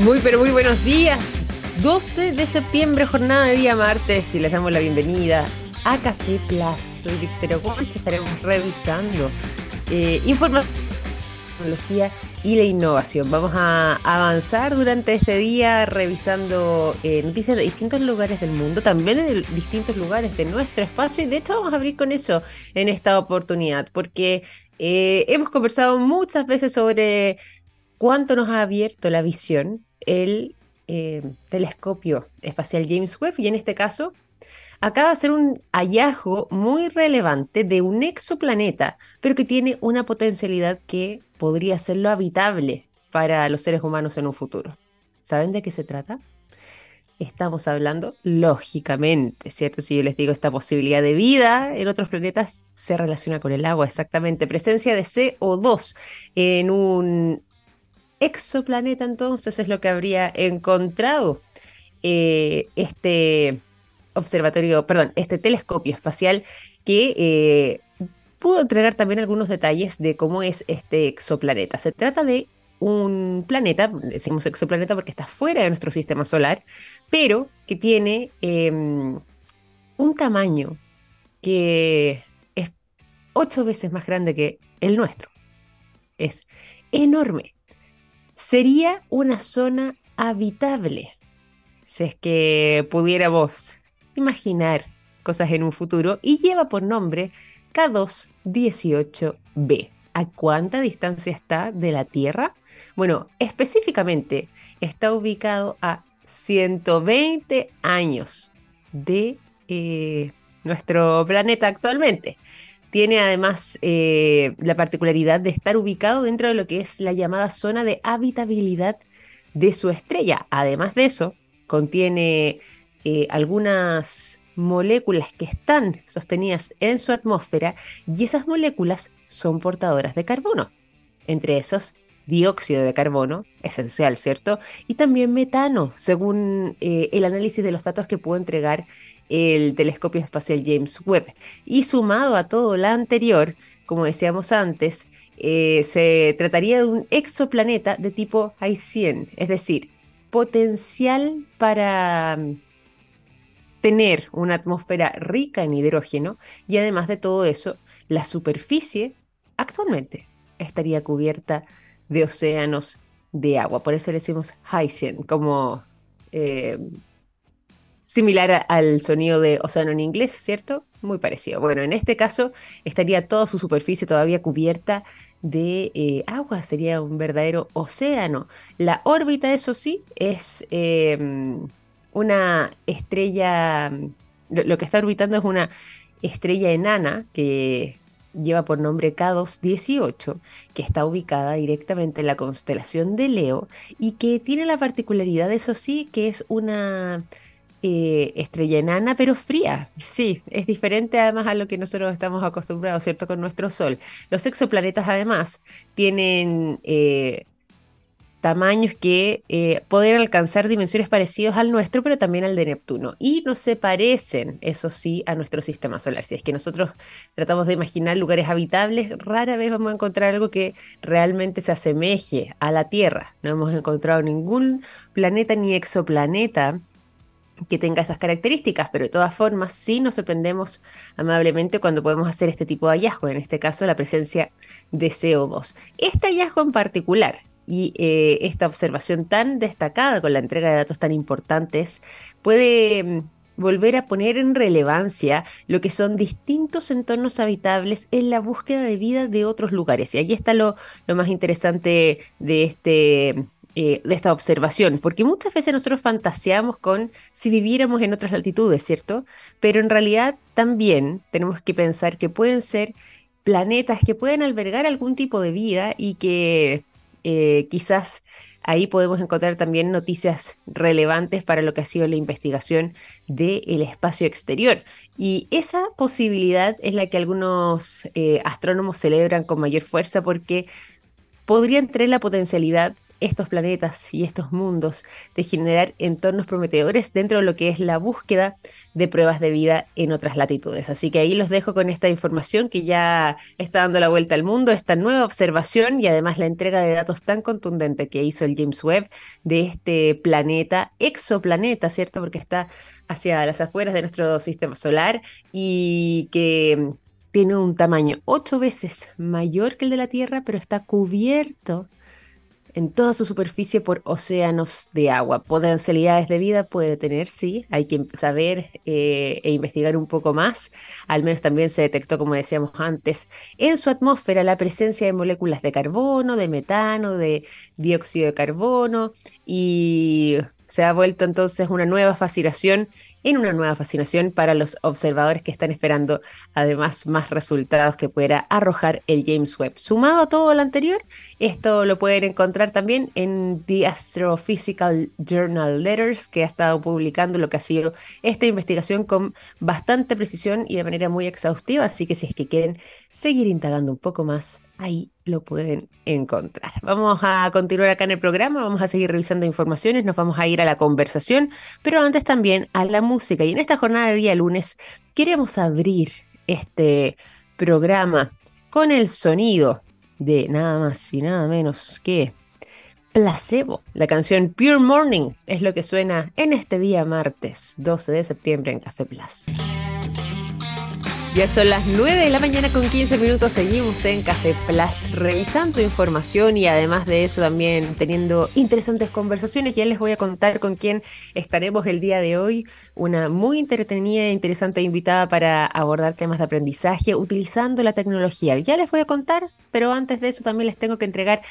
Muy, pero muy buenos días. 12 de septiembre, jornada de día martes, y les damos la bienvenida a Café Plus. Soy Victoria Walsh, estaremos revisando eh, información, tecnología y la innovación. Vamos a avanzar durante este día revisando eh, noticias de distintos lugares del mundo, también de distintos lugares de nuestro espacio, y de hecho vamos a abrir con eso en esta oportunidad, porque eh, hemos conversado muchas veces sobre cuánto nos ha abierto la visión el eh, telescopio espacial James Webb y en este caso acaba de hacer un hallazgo muy relevante de un exoplaneta, pero que tiene una potencialidad que podría hacerlo habitable para los seres humanos en un futuro. ¿Saben de qué se trata? Estamos hablando, lógicamente, ¿cierto? Si yo les digo esta posibilidad de vida en otros planetas, se relaciona con el agua, exactamente. Presencia de CO2 en un exoplaneta entonces es lo que habría encontrado eh, este observatorio, perdón, este telescopio espacial que eh, pudo entregar también algunos detalles de cómo es este exoplaneta. Se trata de un planeta, decimos exoplaneta porque está fuera de nuestro sistema solar, pero que tiene em, un tamaño que es ocho veces más grande que el nuestro. Es enorme sería una zona habitable. Si es que pudiéramos imaginar cosas en un futuro y lleva por nombre K218b. ¿A cuánta distancia está de la Tierra? Bueno, específicamente está ubicado a 120 años de eh, nuestro planeta actualmente. Tiene además eh, la particularidad de estar ubicado dentro de lo que es la llamada zona de habitabilidad de su estrella. Además de eso, contiene eh, algunas moléculas que están sostenidas en su atmósfera y esas moléculas son portadoras de carbono. Entre esos, dióxido de carbono, esencial, ¿cierto? Y también metano, según eh, el análisis de los datos que pudo entregar el telescopio espacial James Webb. Y sumado a todo lo anterior, como decíamos antes, eh, se trataría de un exoplaneta de tipo I-100, es decir, potencial para mm, tener una atmósfera rica en hidrógeno y además de todo eso, la superficie actualmente estaría cubierta de océanos de agua. Por eso le decimos High como eh, similar al sonido de océano en inglés, ¿cierto? Muy parecido. Bueno, en este caso estaría toda su superficie todavía cubierta de eh, agua, sería un verdadero océano. La órbita, eso sí, es em, una estrella, lo, que está orbitando es una estrella enana que lleva por nombre K218, que está ubicada directamente en la constelación de Leo y que tiene la particularidad, eso sí, que es una eh, estrella enana, pero fría. Sí, es diferente además a lo que nosotros estamos acostumbrados, ¿cierto? Con nuestro Sol. Los exoplanetas además tienen eh, tamaños que eh, pueden alcanzar dimensiones parecidas al nuestro, pero también al de Neptuno. Y no se parecen, eso sí, a nuestro sistema solar. Si es que nosotros tratamos de imaginar lugares habitables, rara vez vamos a encontrar algo que realmente se asemeje a la Tierra. No hemos encontrado ningún planeta ni exoplaneta que tenga estas características, pero de todas formas sí nos sorprendemos amablemente cuando podemos hacer este tipo de hallazgo, en este caso la presencia de CO2. Este hallazgo en particular y eh, esta observación tan destacada con la entrega de datos tan importantes puede mm, volver a poner en relevancia lo que son distintos entornos habitables en la búsqueda de vida de otros lugares. Y ahí está lo más interesante de este eh, de esta observación, porque muchas veces nosotros fantaseamos con si viviéramos en otras latitudes, ¿cierto? Pero en realidad también tenemos que pensar que pueden ser planetas que pueden albergar algún tipo de vida y que eh, quizás ahí podemos encontrar también noticias relevantes para lo que ha sido la investigación del espacio exterior. Y esa posibilidad es la que algunos eh, astrónomos celebran con mayor fuerza porque podrían tener la potencialidad estos planetas y estos mundos, de generar entornos prometedores dentro de lo que es la búsqueda de pruebas de vida en otras latitudes. Así que ahí los dejo con esta información que ya está dando la vuelta al mundo, esta nueva observación y además la entrega de datos tan contundente que hizo el James Webb de este planeta, exoplaneta, ¿cierto? Porque está hacia las afueras de nuestro sistema solar y que tiene un tamaño ocho veces mayor que el de la Tierra, pero está cubierto en toda su superficie por océanos de agua. Potencialidades de vida puede tener, sí, hay que saber eh, e investigar un poco más. Al menos también se detectó, como decíamos antes, en su atmósfera la presencia de moléculas de carbono, de metano, de dióxido de carbono y se ha vuelto entonces una nueva fascinación en una nueva fascinación para los observadores que están esperando además más resultados que pueda arrojar el James Webb. Sumado a todo lo anterior, esto lo pueden encontrar también en The Astrophysical Journal Letters, que ha estado publicando lo que ha sido esta investigación con bastante precisión y de manera muy exhaustiva, así que si es que quieren seguir indagando un poco más, ahí lo pueden encontrar. Vamos a continuar acá en el programa, vamos a seguir revisando informaciones, nos vamos a ir a la conversación, pero antes también a la música. Y en esta jornada de día lunes queremos abrir este programa con el sonido de nada más y nada menos que Placebo. La canción Pure Morning es lo que suena en este día martes 12 de septiembre en Café Plus. Ya son las 9 de la mañana con 15 minutos, seguimos en Café Plus revisando información y además de eso también teniendo interesantes conversaciones. Ya les voy a contar con quién estaremos el día de hoy, una muy entretenida e interesante invitada para abordar temas de aprendizaje utilizando la tecnología. Ya les voy a contar, pero antes de eso también les tengo que entregar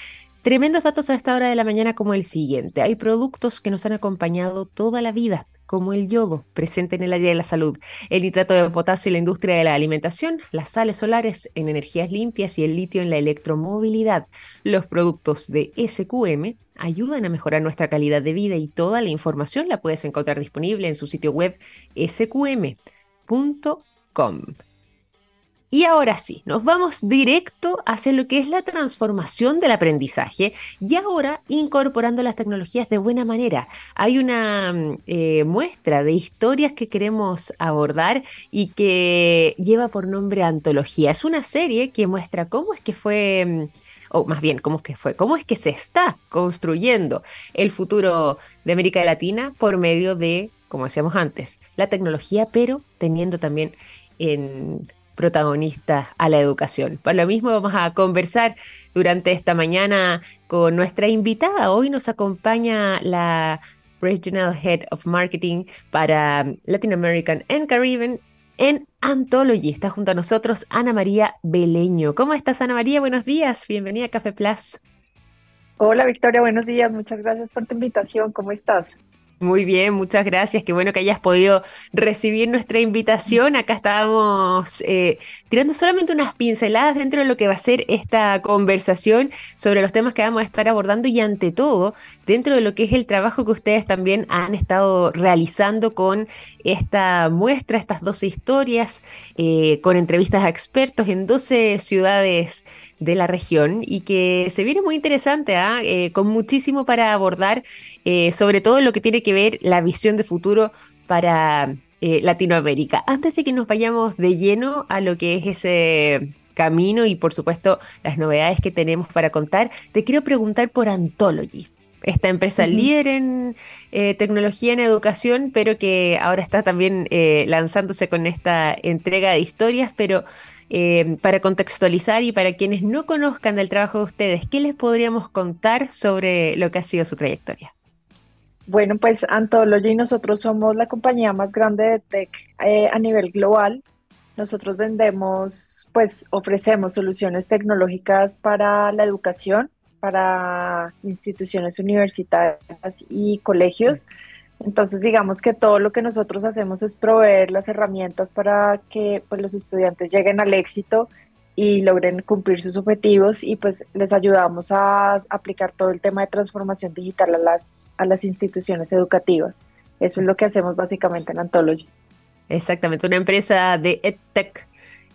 tremendos datos a esta hora de la mañana como el siguiente. Hay productos que nos han acompañado toda la vida como el yodo, presente en el área de la salud, el nitrato de potasio en la industria de la alimentación, las sales solares en energías limpias y el litio en la electromovilidad. Los productos de SQM ayudan a mejorar nuestra calidad de vida y toda la información la puedes encontrar disponible en su sitio web sqm.com. Y ahora sí, nos vamos directo hacia lo que es la transformación del aprendizaje y ahora incorporando las tecnologías de buena manera. Hay una mm, eh, muestra de historias que queremos abordar y que lleva por nombre Antología. Es una serie que muestra cómo es que fue mm, o más bien, ¿cómo es que fue? ¿Cómo es que se está construyendo el futuro de América Latina por medio de, como decíamos antes, la tecnología, pero teniendo también en protagonista a la educación. Por lo mismo vamos a conversar durante esta mañana con nuestra invitada. Hoy nos acompaña la Regional Head of Marketing para Latin American and Caribbean en Anthology. Está junto a nosotros Ana María Beleño. ¿Cómo estás, Ana María? Buenos días. Bienvenida a Café Plus. Hola, Victoria. Buenos días. Muchas gracias por tu invitación. ¿Cómo estás? Muy bien, muchas gracias. Qué bueno que hayas podido recibir nuestra invitación. Acá estábamos eh, tirando solamente unas pinceladas dentro de lo que va a ser esta conversación sobre los temas que vamos a estar abordando y ante todo dentro de lo que es el trabajo que ustedes también han estado realizando con esta muestra, estas 12 historias, eh, con entrevistas a expertos en 12 ciudades de la región y que se viene muy interesante, ¿ah? eh, con muchísimo para abordar, eh, sobre todo lo que tiene que ver la visión de futuro para eh, Latinoamérica. Antes de que nos vayamos de lleno a lo que es ese camino y por supuesto las novedades que tenemos para contar, te quiero preguntar por Anthology. Esta empresa líder en tecnología en educación, pero que ahora está también lanzándose con esta entrega de historias, pero eh, para contextualizar y para quienes no conozcan del trabajo de ustedes, ¿qué les podríamos contar sobre lo que ha sido su trayectoria? Bueno, pues Anthology, nosotros somos la compañía más grande de tech eh, a nivel global. Nosotros vendemos, pues ofrecemos soluciones tecnológicas para la educación, para instituciones universitarias y colegios. Entonces, digamos que todo lo que nosotros hacemos es proveer las herramientas para que pues, los estudiantes lleguen al éxito y logren cumplir sus objetivos y pues les ayudamos a aplicar todo el tema de transformación digital a las, a las instituciones educativas. Eso es lo que hacemos básicamente en Anthology. Exactamente, una empresa de EdTech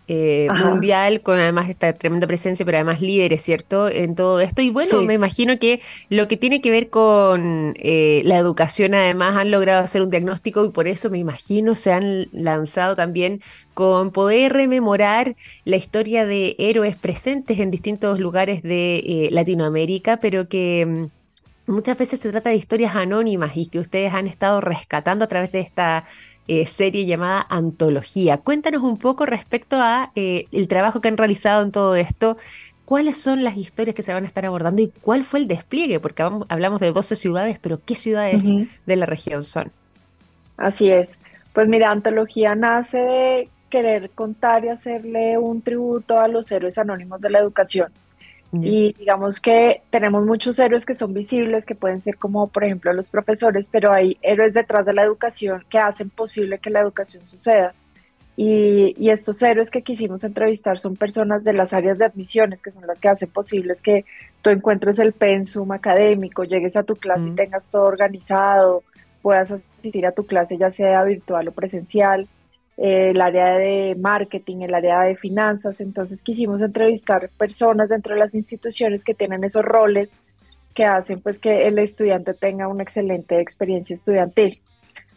eh, mundial, con además esta tremenda presencia, pero además líderes, ¿cierto? En todo esto. Y bueno, me imagino que lo que tiene que ver con eh, la educación, además, han logrado hacer un diagnóstico y por eso me imagino se han lanzado también con poder rememorar la historia de héroes presentes en distintos lugares de eh, Latinoamérica, pero que mm, muchas veces se trata de historias anónimas y que ustedes han estado rescatando a través de esta eh, serie llamada Antología. Cuéntanos un poco respecto a eh, el trabajo que han realizado en todo esto. ¿Cuáles son las historias que se van a estar abordando y cuál fue el despliegue? Porque hablamos de 12 ciudades, pero ¿qué ciudades de la región son? Así es. Pues mira, Antología nace de querer contar y hacerle un tributo a los héroes anónimos de la educación. Y digamos que tenemos muchos héroes que son visibles, que pueden ser como, por ejemplo, los profesores, pero hay héroes detrás de la educación que hacen posible que la educación suceda. Y, y, estos héroes que quisimos entrevistar son personas de las áreas de admisiones, que son las que hacen posibles que tú encuentres el pensum académico, llegues a tu clase y tengas todo organizado, puedas asistir a tu clase ya sea virtual o presencial. Eh, el área de marketing, el área de finanzas. Entonces quisimos entrevistar personas dentro de las instituciones que tienen esos roles que hacen pues que el estudiante tenga una excelente experiencia estudiantil.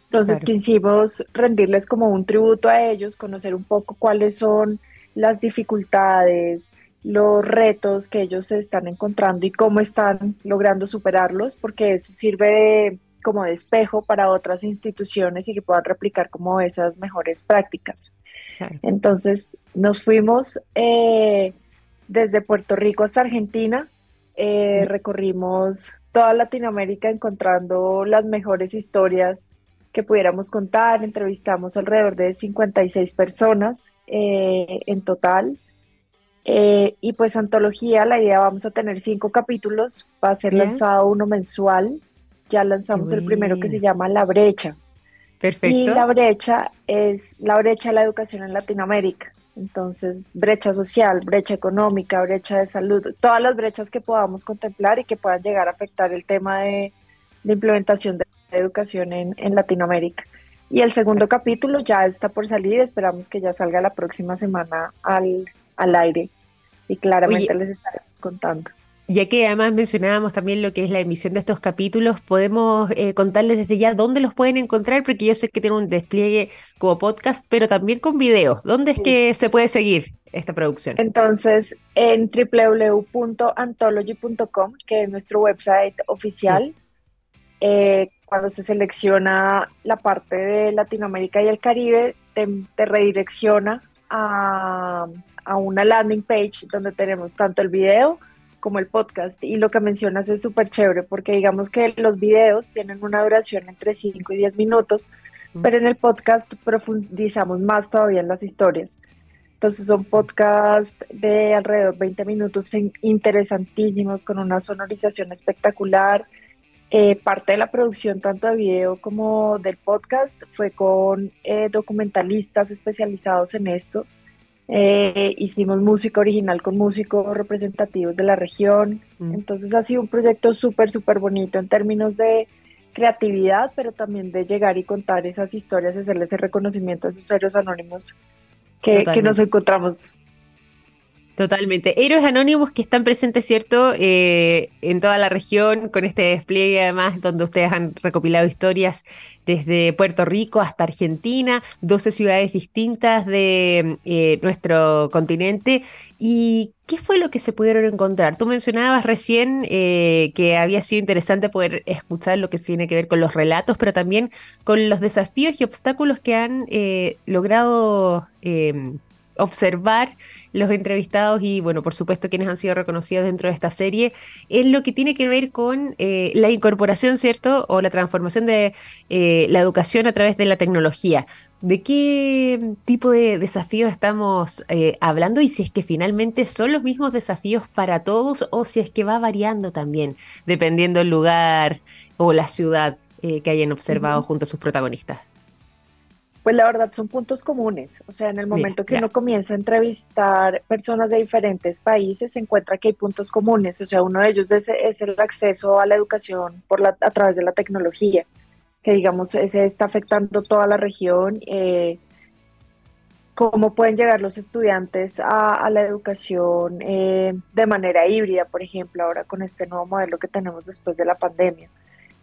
Entonces quisimos rendirles como un tributo a ellos, conocer un poco cuáles son las dificultades, los retos que ellos se están encontrando y cómo están logrando superarlos, porque eso sirve de como de espejo para otras instituciones y que puedan replicar como esas mejores prácticas. Entonces nos fuimos eh, desde Puerto Rico hasta Argentina, eh, recorrimos toda Latinoamérica encontrando las mejores historias que pudiéramos contar, entrevistamos alrededor de 56 personas eh, en total. y pues antología, la idea vamos a tener cinco capítulos, va a ser lanzado uno mensual ya lanzamos el primero que se llama La Brecha. Perfecto. Y la brecha es la brecha de la educación en Latinoamérica. Entonces, brecha social, brecha económica, brecha de salud, todas las brechas que podamos contemplar y que puedan llegar a afectar el tema de, implementación de educación en, Latinoamérica. Y el segundo capítulo ya está por salir, esperamos que ya salga la próxima semana al, aire y claramente les estaremos contando. Ya que además mencionábamos también lo que es la emisión de estos capítulos, podemos eh, contarles desde ya dónde los pueden encontrar, porque yo sé que tienen un despliegue como podcast, pero también con video. ¿Dónde es que se puede seguir esta producción? Entonces, en www.anthology.com, que es nuestro website oficial, eh, cuando se selecciona la parte de Latinoamérica y el Caribe, te, redirecciona a, a una landing page donde tenemos tanto el video, como el podcast. Y lo que mencionas es súper chévere porque digamos que los videos tienen una duración entre 5 y 10 minutos, pero en el podcast profundizamos más todavía en las historias. Entonces son podcasts de alrededor de 20 minutos interesantísimos, con una sonorización espectacular. Eh, parte de la producción, tanto de video como del podcast, fue con eh, documentalistas especializados en esto. Eh, hicimos música original con músicos representativos de la región. Mm. Entonces ha sido un proyecto súper, súper bonito en términos de creatividad, pero también de llegar y contar esas historias y hacerle ese reconocimiento a esos héroes anónimos que, que nos encontramos Totalmente. Héroes anónimos que están presentes, ¿cierto? Eh, en toda la región, con este despliegue además, donde ustedes han recopilado historias desde Puerto Rico hasta Argentina, 12 ciudades distintas de eh, nuestro continente. ¿Y qué fue lo que se pudieron encontrar? Tú mencionabas recién eh, que había sido interesante poder escuchar lo que tiene que ver con los relatos, pero también con los desafíos y obstáculos que han logrado observar los entrevistados y, bueno, por supuesto, quienes han sido reconocidos dentro de esta serie, en lo que tiene que ver con eh, la incorporación, ¿cierto? O la transformación de eh, la educación a través de la tecnología. ¿De qué tipo de desafíos estamos eh, hablando y si es que finalmente son los mismos desafíos para todos o si es que va variando también, dependiendo el lugar o la ciudad que hayan observado junto a sus protagonistas? Pues la verdad son puntos comunes, o sea, en el momento que uno comienza a entrevistar personas de diferentes países, se encuentra que hay puntos comunes, o sea, uno de ellos es, el acceso a la educación por la, a través de la tecnología, que digamos se está afectando toda la región. Eh, cómo pueden llegar los estudiantes a, la educación eh, de manera híbrida, por ejemplo, ahora con este nuevo modelo que tenemos después de la pandemia.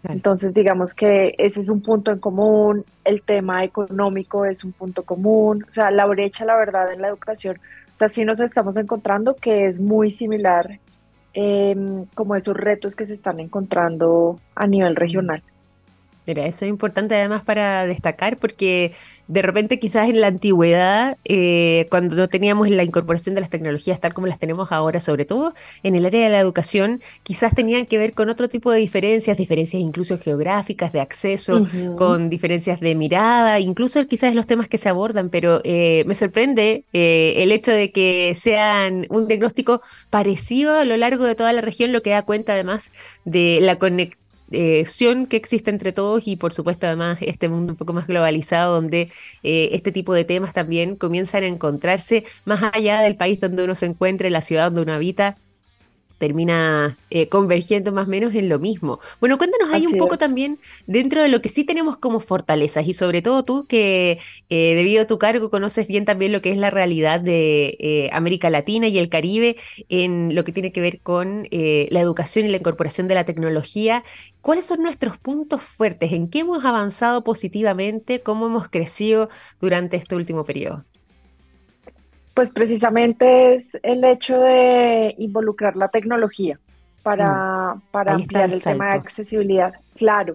Entonces, digamos que ese es un punto en común, el tema económico es un punto común, o sea, la brecha, la verdad, en la educación, o sea, sí nos estamos encontrando que es muy similar em, como esos retos que se están encontrando a nivel regional. Mira, eso es importante además para destacar porque de repente quizás en la antigüedad, eh, cuando no teníamos la incorporación de las tecnologías tal como las tenemos ahora, sobre todo en el área de la educación, quizás tenían que ver con otro tipo de diferencias, diferencias incluso geográficas, de acceso, con diferencias de mirada, incluso quizás los temas que se abordan, pero eh, me sorprende eh, el hecho de que sean un diagnóstico parecido a lo largo de toda la región, lo que da cuenta además de la conectividad eh, que existe entre todos y por supuesto además este mundo un poco más globalizado donde eh, este tipo de temas también comienzan a encontrarse más allá del país donde uno se encuentre, la ciudad donde uno habita termina eh, convergiendo más o menos en lo mismo. Bueno, cuéntanos ahí un poco también dentro de lo que sí tenemos como fortalezas y sobre todo tú que eh, debido a tu cargo conoces bien también lo que es la realidad de eh, América Latina y el Caribe en lo que tiene que ver con la educación y la incorporación de la tecnología. ¿Cuáles son nuestros puntos fuertes? ¿En qué hemos avanzado positivamente? ¿Cómo hemos crecido durante este último periodo? Pues precisamente es el hecho de involucrar la tecnología para, mm. para ampliar el, tema de accesibilidad. Claro,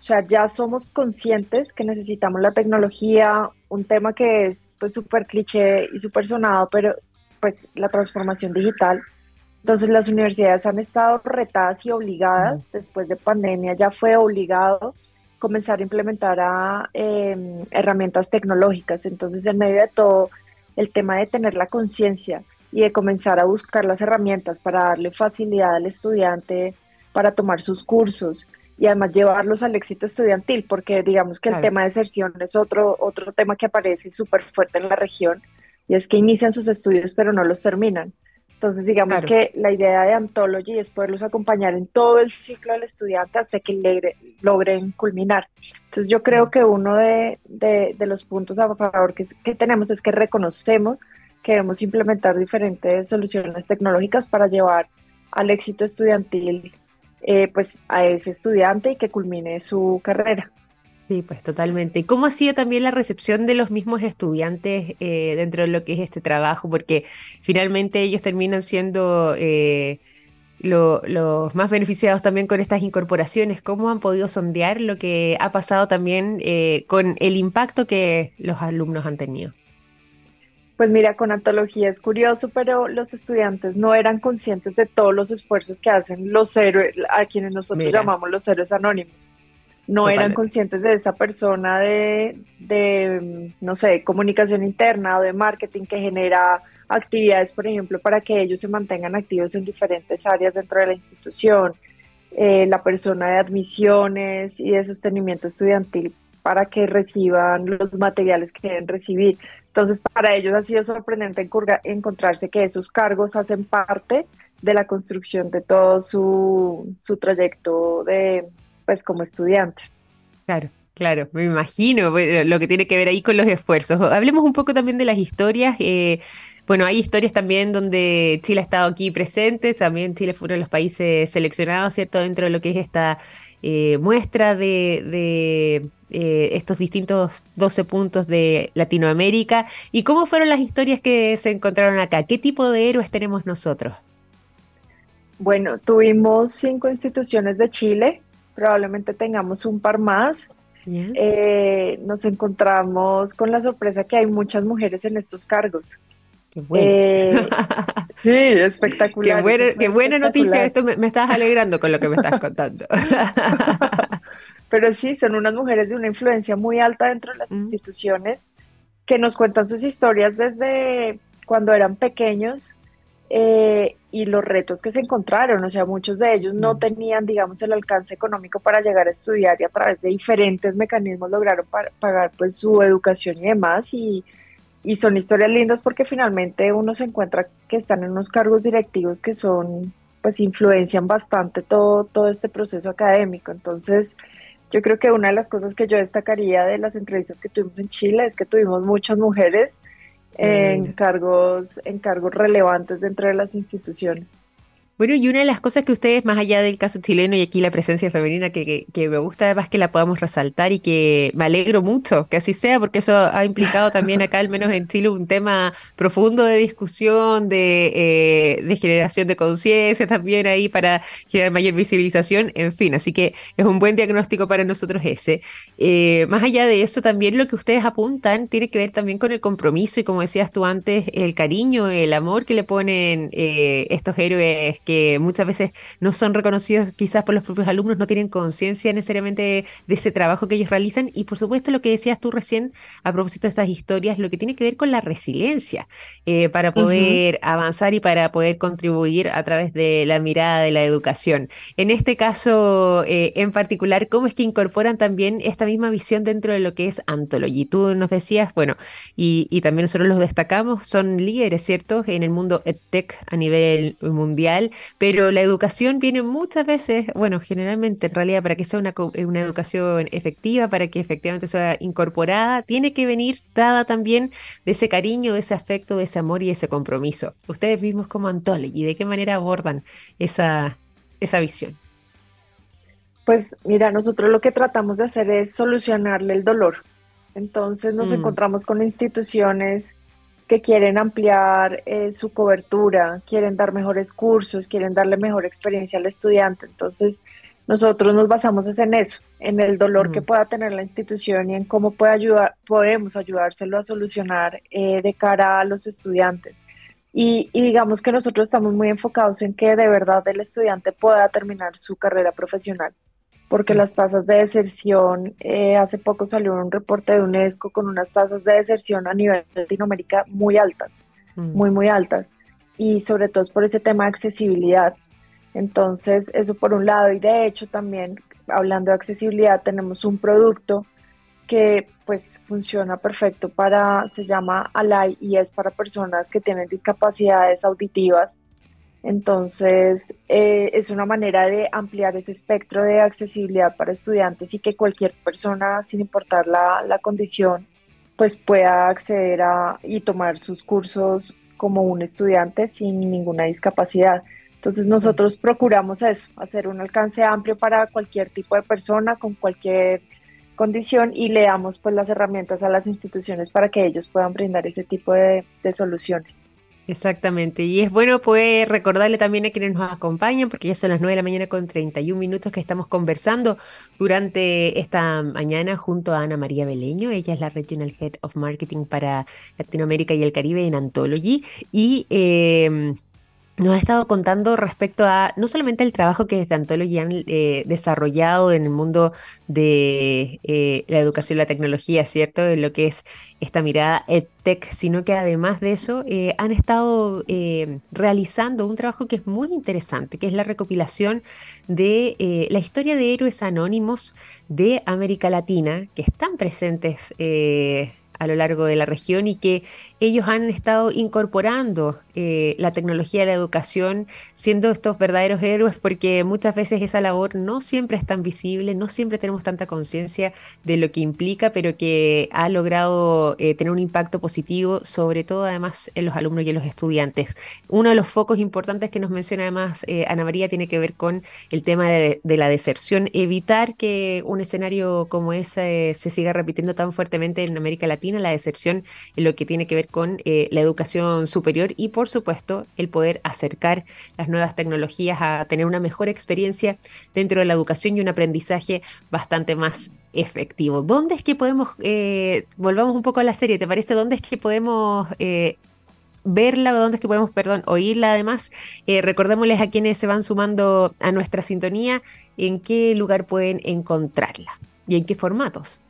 o sea, ya somos conscientes que necesitamos la tecnología, un tema que es pues súper cliché y súper sonado, pero pues la transformación digital. Entonces las universidades han estado retadas y obligadas, mm. después de pandemia ya fue obligado comenzar a implementar a, em, herramientas tecnológicas. Entonces en medio de todo el tema de tener la conciencia y de comenzar a buscar las herramientas para darle facilidad al estudiante para tomar sus cursos y además llevarlos al éxito estudiantil, porque digamos que el tema de deserción es otro, otro tema que aparece súper fuerte en la región y es que inician sus estudios pero no los terminan. Entonces, digamos que la idea de Anthology es poderlos acompañar en todo el ciclo del estudiante hasta que logren culminar. Entonces, yo creo que uno de, los puntos a favor que, que, tenemos es que reconocemos que debemos implementar diferentes soluciones tecnológicas para llevar al éxito estudiantil eh, pues, a ese estudiante y que culmine su carrera. Sí, pues totalmente. ¿Y cómo ha sido también la recepción de los mismos estudiantes eh, dentro de lo que es este trabajo? Porque finalmente ellos terminan siendo eh, los más beneficiados también con estas incorporaciones. ¿Cómo han podido sondear lo que ha pasado también eh, con el impacto que los alumnos han tenido? Pues mira, con antología es curioso, pero los estudiantes no eran conscientes de todos los esfuerzos que hacen los héroes, a quienes nosotros llamamos los héroes anónimos no eran conscientes de esa persona de, de, no sé, comunicación interna o de marketing que genera actividades, por ejemplo, para que ellos se mantengan activos en diferentes áreas dentro de la institución, eh, la persona de admisiones y de sostenimiento estudiantil para que reciban los materiales que deben recibir. Entonces, para ellos ha sido sorprendente encontrarse que esos cargos hacen parte de la construcción de todo su, su trayecto de, pues como estudiantes. Claro. Claro, me imagino lo que tiene que ver ahí con los esfuerzos. Hablemos un poco también de las historias. Eh, bueno, hay historias también donde Chile ha estado aquí presente, también Chile fue uno de los países seleccionados, ¿cierto?, dentro de lo que es esta eh, muestra de, eh, estos distintos 12 puntos de Latinoamérica. ¿Y cómo fueron las historias que se encontraron acá? ¿Qué tipo de héroes tenemos nosotros? Bueno, tuvimos cinco instituciones de Chile, probablemente tengamos un par más. Eh, nos encontramos con la sorpresa que hay muchas mujeres en estos cargos. Qué bueno. Eh, sí, espectacular. Qué buena, noticia, esto me, estás alegrando con lo que me estás contando. Pero sí, son unas mujeres de una influencia muy alta dentro de las mm. instituciones que nos cuentan sus historias desde cuando eran pequeños eh, y los retos que se encontraron, o sea, muchos de ellos no mm. tenían, digamos, el alcance económico para llegar a estudiar y a través de diferentes mecanismos lograron pagar pues su educación y demás y, y son historias lindas porque finalmente uno se encuentra que están en unos cargos directivos que son, pues influencian bastante todo, todo este proceso académico, entonces yo creo que una de las cosas que yo destacaría de las entrevistas que tuvimos en Chile es que tuvimos muchas mujeres en cargos, en cargos relevantes dentro de las instituciones. Bueno, y una de las cosas que ustedes, más allá del caso chileno y aquí la presencia femenina, que, que, me gusta además que la podamos resaltar y que me alegro mucho que así sea, porque eso ha implicado también acá, al menos en Chile, un tema profundo de discusión, de, eh, de generación de conciencia también ahí para generar mayor visibilización, en fin, así que es un buen diagnóstico para nosotros ese. Eh, más allá de eso, también lo que ustedes apuntan tiene que ver también con el compromiso y como decías tú antes, el cariño, el amor que le ponen eh, estos héroes muchas veces no son reconocidos quizás por los propios alumnos, no tienen conciencia necesariamente de ese trabajo que ellos realizan. Y por supuesto lo que decías tú recién a propósito de estas historias, lo que tiene que ver con la resiliencia eh, para poder avanzar y para poder contribuir a través de la mirada de la educación. En este caso eh, en particular, ¿cómo es que incorporan también esta misma visión dentro de lo que es Anthology? Tú nos decías, bueno, y, y también nosotros los destacamos, son líderes, ¿cierto?, en el mundo EdTech a nivel mundial pero la educación viene muchas veces, bueno, generalmente en realidad para que sea una, una educación efectiva, para que efectivamente sea incorporada, tiene que venir dada también de ese cariño, de ese afecto, de ese amor y ese compromiso. Ustedes mismos como Anthology, ¿de qué manera abordan esa, esa visión? Pues mira, nosotros lo que tratamos de hacer es solucionarle el dolor. Entonces nos mm. encontramos con instituciones que quieren ampliar eh, su cobertura, quieren dar mejores cursos, quieren darle mejor experiencia al estudiante. Entonces, nosotros nos basamos en eso, en el dolor que pueda tener la institución y en cómo puede ayudar, podemos ayudárselo a solucionar eh, de cara a los estudiantes. Y, y, digamos que nosotros estamos muy enfocados en que de verdad el estudiante pueda terminar su carrera profesional porque las tasas de deserción, eh, hace poco salió un reporte de UNESCO con unas tasas de deserción a nivel de Latinoamérica muy altas, mm. muy, muy altas, y sobre todo por ese tema de accesibilidad. Entonces, eso por un lado, y de hecho también, hablando de accesibilidad, tenemos un producto que pues funciona perfecto para, se llama Alay y es para personas que tienen discapacidades auditivas entonces, eh, es una manera de ampliar ese espectro de accesibilidad para estudiantes y que cualquier persona, sin importar la, la condición, pues pueda acceder a y tomar sus cursos como un estudiante sin ninguna discapacidad. Entonces nosotros procuramos eso, hacer un alcance amplio para cualquier tipo de persona con cualquier condición y le damos pues las herramientas a las instituciones para que ellos puedan brindar ese tipo de, de soluciones. Exactamente, y es bueno poder recordarle también a quienes nos acompañan, porque ya son las 9 de la mañana con 31 minutos que estamos conversando durante esta mañana junto a Ana María Beleño, ella es la Regional Head of Marketing para Latinoamérica y el Caribe en Anthology, y eh, nos ha estado contando respecto a no solamente el trabajo que desde Antology han eh, desarrollado en el mundo de eh, la educación la tecnología, ¿cierto? En lo que es esta mirada EdTech, sino que además de eso eh, han estado realizando un trabajo que es muy interesante, que es la recopilación de la historia de héroes anónimos de América Latina que están presentes a lo largo de la región y que ellos han estado incorporando eh, la tecnología de la educación, siendo estos verdaderos héroes, porque muchas veces esa labor no siempre es tan visible, no siempre tenemos tanta conciencia de lo que implica, pero que ha logrado eh, tener un impacto positivo, sobre todo además en los alumnos y en los estudiantes. Uno de los focos importantes que nos menciona además eh, Ana María tiene que ver con el tema de, de, la deserción, evitar que un escenario como ese se siga repitiendo tan fuertemente en América Latina, la deserción en lo que tiene que ver con la educación superior y por supuesto, el poder acercar las nuevas tecnologías a tener una mejor experiencia dentro de la educación y un aprendizaje bastante más efectivo. ¿Dónde es que podemos, eh, volvamos un poco a la serie, ¿te parece? ¿Dónde es que podemos eh, verla, dónde es que podemos, perdón, oírla además? Eh, recordémosles a quienes se van sumando a nuestra sintonía, en qué lugar pueden encontrarla y en qué formatos.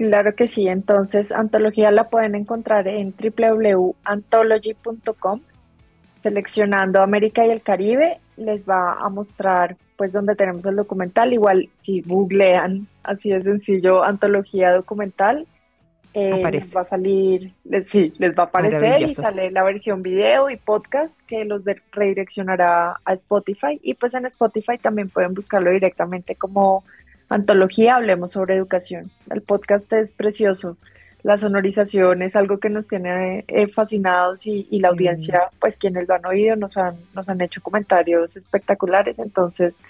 Claro que sí, entonces antología la pueden encontrar en www.anthology.com. Seleccionando América y el Caribe les va a mostrar pues donde tenemos el documental. Igual si googlean, así de sencillo, antología documental, eh, les va a salir, les, sí, les va a aparecer y sale la versión video y podcast que los redireccionará a Spotify. Y pues en Spotify también pueden buscarlo directamente como Antología Hablemos sobre Educación. El podcast es precioso. la sonorización es algo que nos tiene eh, fascinados y, la audiencia, pues quienes lo han oído nos han, nos han hecho comentarios espectaculares. Entonces,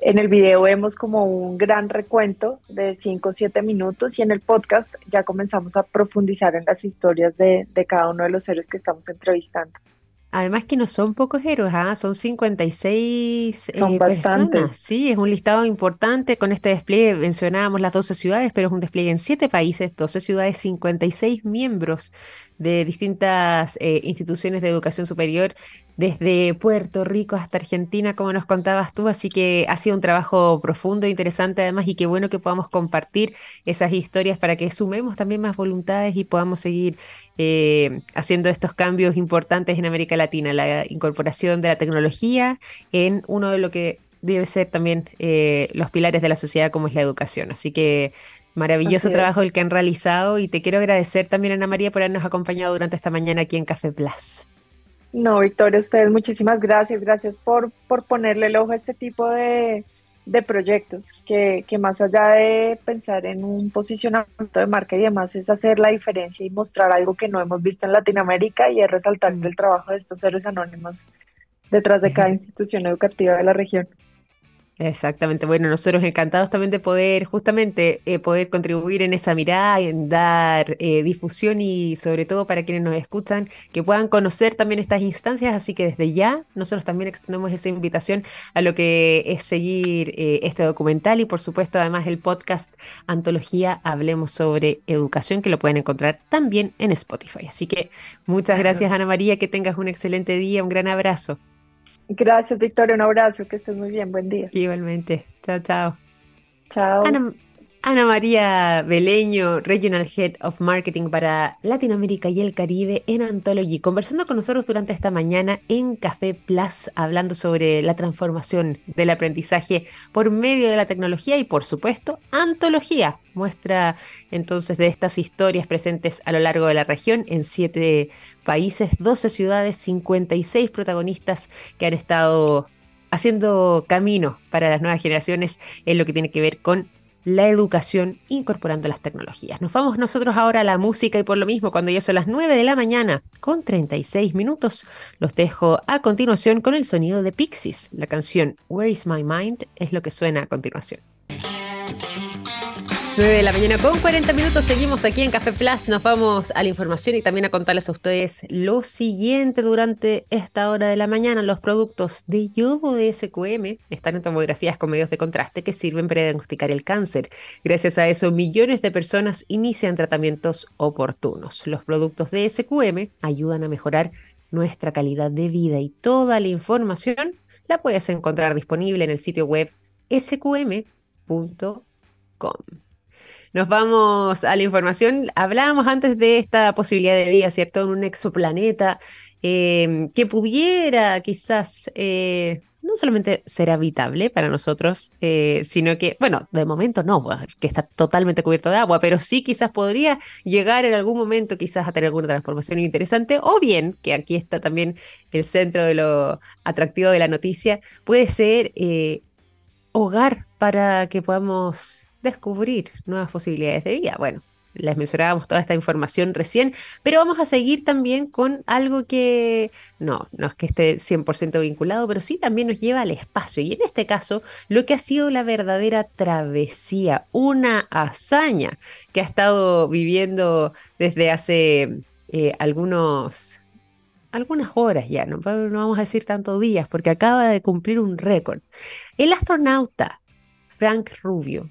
en el video vemos como un gran recuento de 5 o 7 minutos y en el podcast ya comenzamos a profundizar en las historias de, de cada uno de los héroes que estamos entrevistando. Además que no son pocos héroes, ¿ah? son 56 son eh, personas. Sí, es un listado importante. Con este despliegue mencionábamos las 12 ciudades, pero es un despliegue en 7 países, 12 ciudades, 56 miembros de distintas eh, instituciones de educación superior, desde Puerto Rico hasta Argentina, como nos contabas tú. Así que ha sido un trabajo profundo, e interesante además, y qué bueno que podamos compartir esas historias para que sumemos también más voluntades y podamos seguir eh, haciendo estos cambios importantes en América Latina, la incorporación de la tecnología en uno de lo que debe ser también eh, los pilares de la sociedad como es la educación. Así que Maravilloso trabajo el que han realizado y te quiero agradecer también, Ana María, por habernos acompañado durante esta mañana aquí en Café Plus. No, Victoria, ustedes muchísimas gracias. Gracias por, por ponerle el ojo a este tipo de, proyectos, que, más allá de pensar en un posicionamiento de marca y demás, es hacer la diferencia y mostrar algo que no hemos visto en Latinoamérica y es resaltar el trabajo de estos héroes anónimos detrás de cada institución educativa de la región. Exactamente, bueno, nosotros encantados también de poder justamente eh, poder contribuir en esa mirada, en dar eh, difusión y sobre todo para quienes nos escuchan, que puedan conocer también estas instancias, así que desde ya nosotros también extendemos esa invitación a lo que es seguir eh, este documental y por supuesto además el podcast Antología Hablemos sobre Educación, que lo pueden encontrar también en Spotify. Así que muchas gracias Ana María, que tengas un excelente día, un gran abrazo. Gracias, Victoria. Un abrazo. Que estés muy bien. Buen día. Igualmente. Chao, chao. Chao. Ana María Beleño, Regional Head of Marketing para Latinoamérica y el Caribe en Anthology, conversando con nosotros durante esta mañana en Café Plus, hablando sobre la transformación del aprendizaje por medio de la tecnología y, por supuesto, antología. Muestra entonces de estas historias presentes a lo largo de la región en siete países, 12 ciudades, 56 protagonistas que han estado haciendo camino para las nuevas generaciones en lo que tiene que ver con la educación incorporando las tecnologías. Nos vamos nosotros ahora a la música y por lo mismo, cuando ya son las 9 de la mañana con 36 minutos, los dejo a continuación con el sonido de Pixies. La canción Where is My Mind es lo que suena a continuación. 9 de la mañana con 40 minutos, seguimos aquí en Café Plus, nos vamos a la información y también a contarles a ustedes lo siguiente durante esta hora de la mañana. Los productos de yodo de SQM están en tomografías con medios de contraste que sirven para diagnosticar el cáncer. Gracias a eso, millones de personas inician tratamientos oportunos. Los productos de SQM ayudan a mejorar nuestra calidad de vida y toda la información la puedes encontrar disponible en el sitio web sqm.com. Nos vamos a la información. Hablábamos antes de esta posibilidad de vida, ¿cierto? En un exoplaneta em, que pudiera quizás eh, no solamente ser habitable para nosotros, eh, sino que, bueno, de momento no, que está totalmente cubierto de agua, pero sí quizás podría llegar en algún momento quizás a tener alguna transformación interesante, o bien, que aquí está también el centro de lo atractivo de la noticia, puede ser eh, hogar para que podamos descubrir nuevas posibilidades de vida. Bueno, les mencionábamos toda esta información recién, pero vamos a seguir también con algo que no, no es que esté 100% vinculado, pero sí también nos lleva al espacio. Y en este caso, lo que ha sido la verdadera travesía, una hazaña que ha estado viviendo desde hace eh, algunos algunas horas ya, no, no vamos a decir tantos días, porque acaba de cumplir un récord. El astronauta Frank Rubio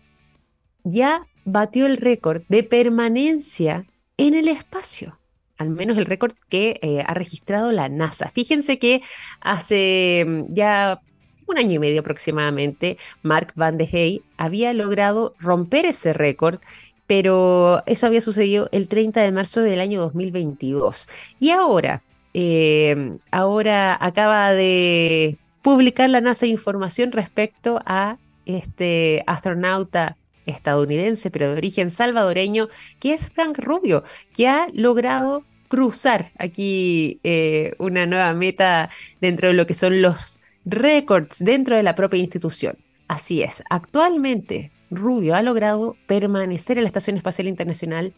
ya batió el récord de permanencia en el espacio, al menos el récord que eh, ha registrado la NASA. Fíjense que hace mm, ya un año y medio aproximadamente, Mark Van de Hey había logrado romper ese récord pero eso había sucedido el 30 de marzo del año 2022. Y ahora, eh, ahora acaba de publicar la NASA información respecto a este astronauta estadounidense, pero de origen salvadoreño, que es Frank Rubio, que ha logrado cruzar aquí eh, una nueva meta dentro de lo que son los récords dentro de la propia institución. Así es, actualmente Rubio ha logrado permanecer en la Estación Espacial Internacional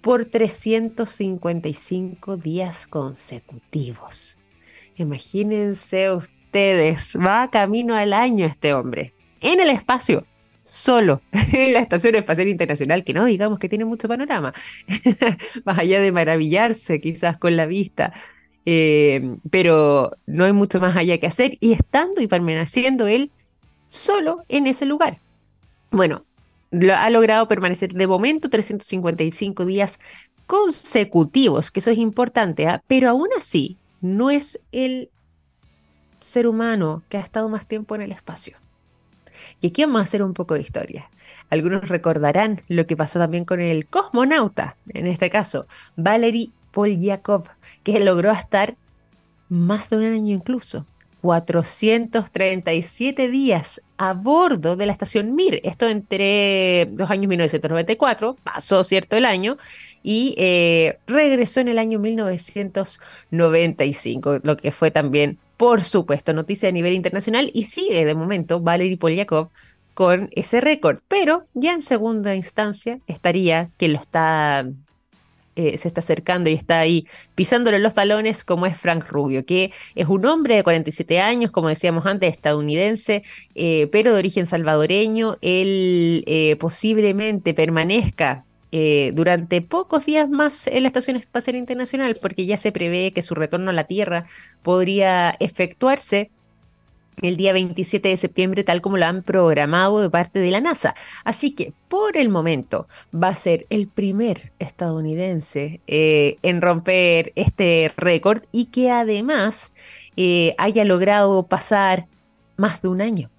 por 355 días consecutivos. Imagínense ustedes, va camino al año este hombre, en el espacio, solo, en la Estación Espacial Internacional, que no digamos que tiene mucho panorama, más allá de maravillarse quizás con la vista, eh, pero no hay mucho más allá que hacer y estando y permaneciendo él solo en ese lugar. Bueno, ha logrado permanecer de momento 355 días consecutivos, que eso es importante, ¿ah? pero aún así no es el ser humano que ha estado más tiempo en el espacio. Y aquí vamos a hacer un poco de historia. Algunos recordarán lo que pasó también con el cosmonauta, en este caso, Valery Polyakov, que logró estar más de un año incluso. 437 días a bordo de la estación Mir. Esto entre los años 1994, pasó cierto el año, y eh, regresó en el año 1995, lo que fue también, por supuesto, noticia a nivel internacional y sigue de momento Valery Polyakov con ese récord, pero ya en segunda instancia estaría que lo está eh, se está acercando y está ahí pisándole los talones como es Frank Rubio, que es un hombre de 47 años, como decíamos antes, estadounidense, eh, pero de origen salvadoreño. Él eh, posiblemente permanezca durante pocos días más en la Estación Espacial Internacional, porque ya se prevé que su retorno a la Tierra podría efectuarse el día 27 de septiembre, tal como lo han programado de parte de la NASA. Así que por el momento va a ser el primer estadounidense eh, en romper este récord y que además eh, haya logrado pasar más de un año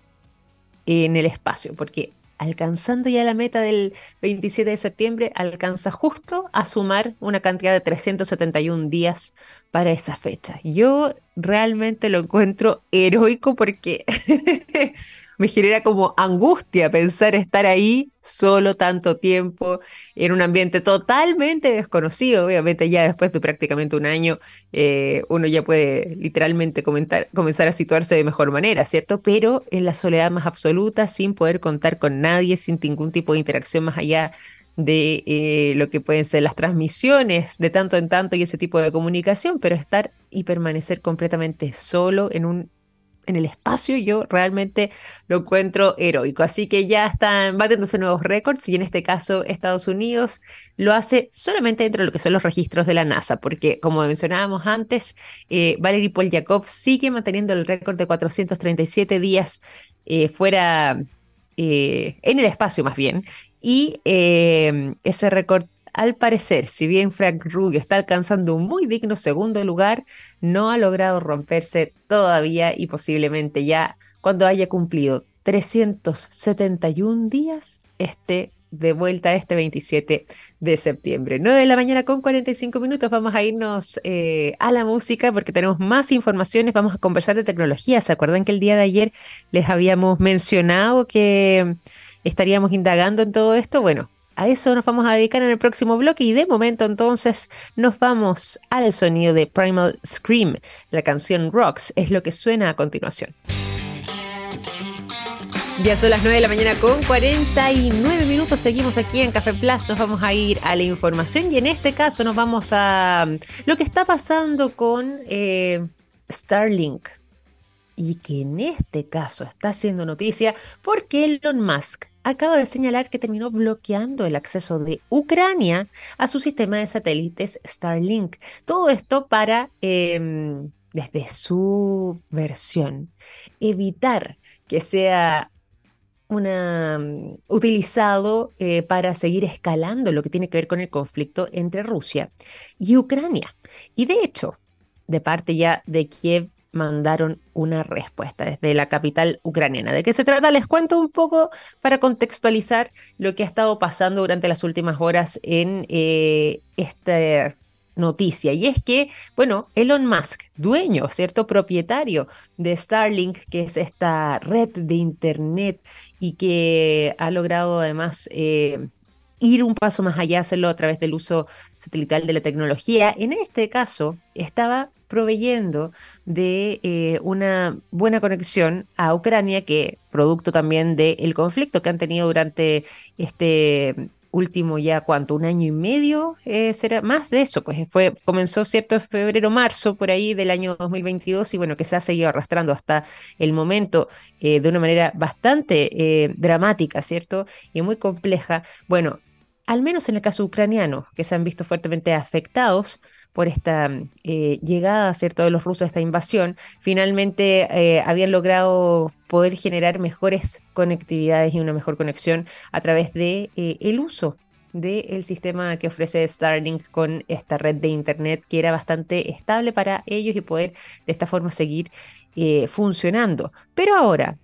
en el espacio, porque alcanzando ya la meta del 27 de septiembre, alcanza justo a sumar una cantidad de 371 días para esa fecha. Yo realmente lo encuentro heroico porque me genera como angustia pensar estar ahí solo tanto tiempo en un ambiente totalmente desconocido. Obviamente ya después de prácticamente un año eh, uno ya puede literalmente comenzar a situarse de mejor manera, ¿cierto? Pero en la soledad más absoluta, sin poder contar con nadie, sin ningún tipo de interacción más allá de eh, lo que pueden ser las transmisiones de tanto en tanto y ese tipo de comunicación, pero estar y permanecer completamente solo en un en el espacio, yo realmente lo encuentro heroico. Así que ya están batiéndose nuevos récords y en este caso Estados Unidos lo hace solamente dentro de lo que son los registros de la NASA, porque como mencionábamos antes, eh, Valery Polyakov sigue manteniendo el récord de 437 días eh, fuera eh, en el espacio más bien. Y eh, ese récord al parecer, si bien Frank Rubio está alcanzando un muy digno segundo lugar, no ha logrado romperse todavía y posiblemente ya cuando haya cumplido 371 días esté de vuelta este 27 de septiembre. 9 de la mañana con 45 minutos. Vamos a irnos eh, a la música porque tenemos más informaciones. Vamos a conversar de tecnología. ¿Se acuerdan que el día de ayer les habíamos mencionado que estaríamos indagando en todo esto? Bueno, a eso nos vamos a dedicar en el próximo bloque y de momento entonces nos vamos al sonido de Primal Scream. La canción Rocks es lo que suena a continuación. Ya son las 9 de la mañana con 49 minutos. Seguimos aquí en Café Plus. Nos vamos a ir a la información y en este caso nos vamos a lo que está pasando con eh, Starlink. Y que en este caso está haciendo noticia porque Elon Musk acaba de señalar que terminó bloqueando el acceso de Ucrania a su sistema de satélites Starlink. Todo esto para, em, desde su versión, evitar que sea una, mm, utilizado eh, para seguir escalando lo que tiene que ver con el conflicto entre Rusia y Ucrania. Y de hecho, de parte ya de Kiev mandaron una respuesta desde la capital ucraniana. ¿De qué se trata? Les cuento un poco para contextualizar lo que ha estado pasando durante las últimas horas en eh, esta noticia. Y es que, bueno, Elon Musk, dueño, ¿cierto? Propietario de Starlink, que es esta red de Internet y que ha logrado además... Eh, ir un paso más allá, hacerlo a través del uso satelital de la tecnología. En este caso, estaba proveyendo de eh, una buena conexión a Ucrania, que producto también del conflicto que han tenido durante este último ya cuánto, un año y medio, eh, será más de eso, pues fue, comenzó cierto febrero, marzo, por ahí del año 2022 y bueno, que se ha seguido arrastrando hasta el momento eh, de una manera bastante eh, dramática, ¿cierto? Y muy compleja. Bueno, al menos en el caso ucraniano, que se han visto fuertemente afectados por esta llegada, ¿cierto?, de los rusos esta invasión, finalmente habían logrado poder generar mejores conectividades y una mejor conexión a través de eh, el uso del sistema que ofrece Starlink con esta red de internet que era bastante estable para ellos y poder de esta forma seguir eh, funcionando. Pero ahora,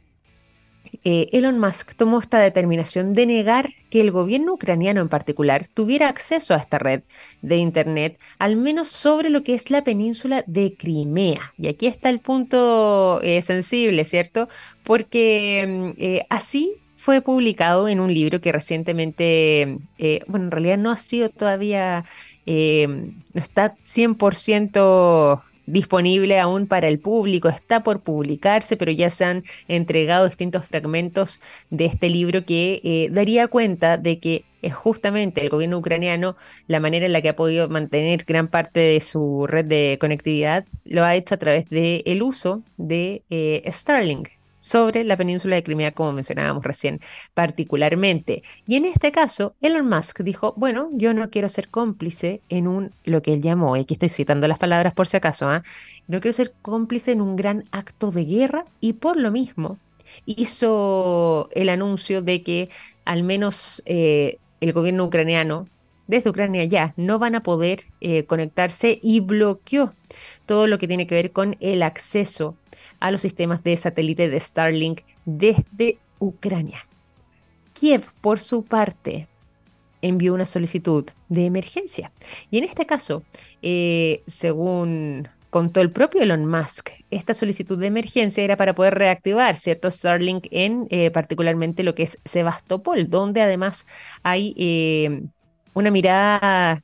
eh, Elon Musk tomó esta determinación de negar que el gobierno ucraniano en particular tuviera acceso a esta red de Internet, al menos sobre lo que es la península de Crimea. Y aquí está el punto eh, sensible, ¿cierto? Porque mm, eh, así fue publicado en un libro que recientemente, bueno, en realidad no ha sido todavía, no está 100% disponible aún para el público, está por publicarse, pero ya se han entregado distintos fragmentos de este libro que eh, daría cuenta de que es justamente el gobierno ucraniano la manera en la que ha podido mantener gran parte de su red de conectividad, lo ha hecho a través del el uso de eh, Starlink sobre la península de Crimea, como mencionábamos recién particularmente. Y en este caso, Elon Musk dijo, bueno, yo no quiero ser cómplice en un, lo que él llamó, y aquí estoy citando las palabras por si acaso, ¿ah? no quiero ser cómplice en un gran acto de guerra y por lo mismo hizo el anuncio de que al menos eh, el gobierno ucraniano desde Ucrania ya no van a poder eh, conectarse y bloqueó todo lo que tiene que ver con el acceso a los sistemas de satélite de Starlink desde Ucrania. Kiev, por su parte, envió una solicitud de emergencia. Y en este caso, eh, según contó el propio Elon Musk, esta solicitud de emergencia era para poder reactivar cierto Starlink en eh, particularmente lo que es Sebastopol, donde además hay eh, una mirada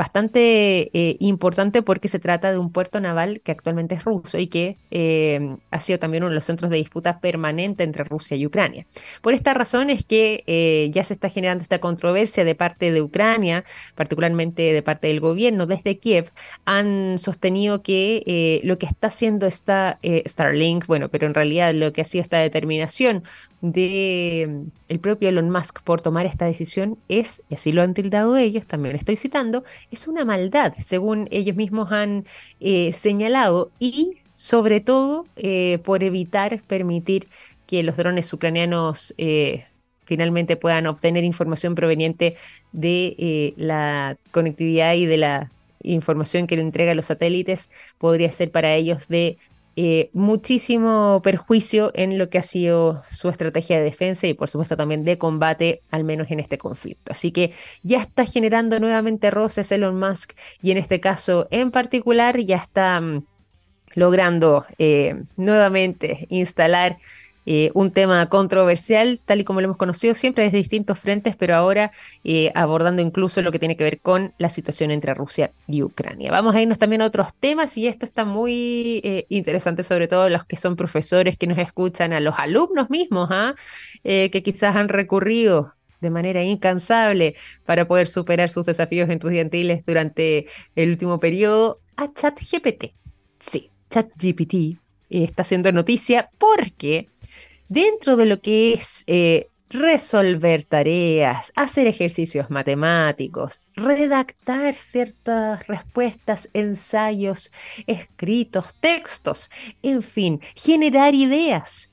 bastante eh, importante porque se trata de un puerto naval que actualmente es ruso y que eh, ha sido también uno de los centros de disputa permanente entre Rusia y Ucrania. Por esta razón es que eh, ya se está generando esta controversia de parte de Ucrania, particularmente de parte del gobierno, desde Kiev, han sostenido que lo que está haciendo esta Starlink, bueno, pero en realidad lo que ha sido esta determinación de el propio Elon Musk por tomar esta decisión es, y así lo han tildado ellos, también estoy citando, es una maldad, según ellos mismos han eh, señalado, y sobre todo eh, por evitar permitir que los drones ucranianos eh, finalmente puedan obtener información proveniente de la conectividad y de la información que le entregan los satélites, podría ser para ellos de eh, muchísimo perjuicio en lo que ha sido su estrategia de defensa y por supuesto también de combate, al menos en este conflicto. Así que ya está generando nuevamente roces Elon Musk y en este caso en particular ya está mm, logrando eh, nuevamente instalar eh, un tema controversial, tal y como lo hemos conocido siempre desde distintos frentes, pero ahora eh, abordando incluso lo que tiene que ver con la situación entre Rusia y Ucrania. Vamos a irnos también a otros temas y esto está muy eh, interesante, sobre todo los que son profesores que nos escuchan, a los alumnos mismos, ¿ah? que quizás han recurrido de manera incansable para poder superar sus desafíos estudiantiles durante el último periodo a ChatGPT. Sí, ChatGPT está haciendo noticia porque dentro de lo que es eh, resolver tareas, hacer ejercicios matemáticos, redactar ciertas respuestas, ensayos, escritos, textos, en fin, generar ideas,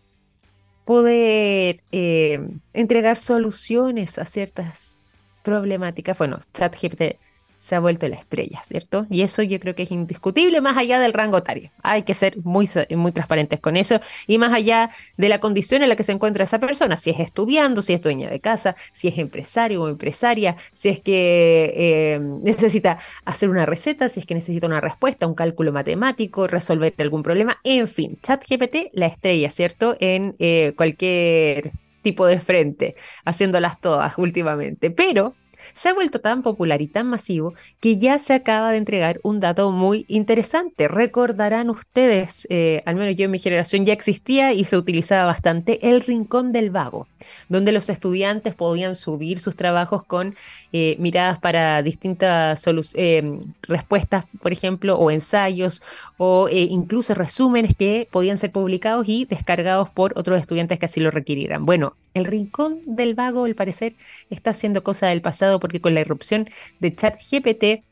poder eh, entregar soluciones a ciertas problemáticas. Bueno, ChatGPT se ha vuelto la estrella, ¿cierto? Y eso yo creo que es indiscutible más allá del rango etario. Hay que ser muy, muy transparentes con eso y más allá de la condición en la que se encuentra esa persona, si es estudiando, si es dueña de casa, si es empresario o empresaria, si es que eh, necesita hacer una receta, si es que necesita una respuesta, un cálculo matemático, resolver algún problema, en fin, ChatGPT, la estrella, ¿cierto? En eh, cualquier tipo de frente, haciéndolas todas últimamente. Pero se ha vuelto tan popular y tan masivo que ya se acaba de entregar un dato muy interesante. Recordarán ustedes, eh, al menos yo en mi generación ya existía y se utilizaba bastante el Rincón del Vago, donde los estudiantes podían subir sus trabajos con eh, miradas para distintas eh, respuestas, por ejemplo, o ensayos, o incluso resúmenes que podían ser publicados y descargados por otros estudiantes que así lo requirieran. Bueno, el rincón del vago, al parecer, está siendo cosa del pasado porque con la irrupción de ChatGPT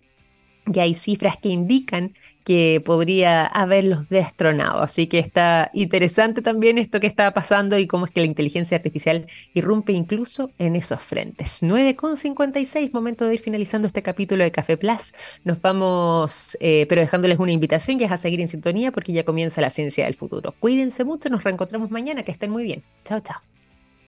ya hay cifras que indican que podría haberlos destronado. Así que está interesante también esto que está pasando y cómo es que la inteligencia artificial irrumpe incluso en esos frentes. 9.56, momento de ir finalizando este capítulo de Café Plus. Nos vamos, eh, pero dejándoles una invitación ya es a seguir en sintonía porque ya comienza la ciencia del futuro. Cuídense mucho, nos reencontramos mañana, que estén muy bien. Chao, chao.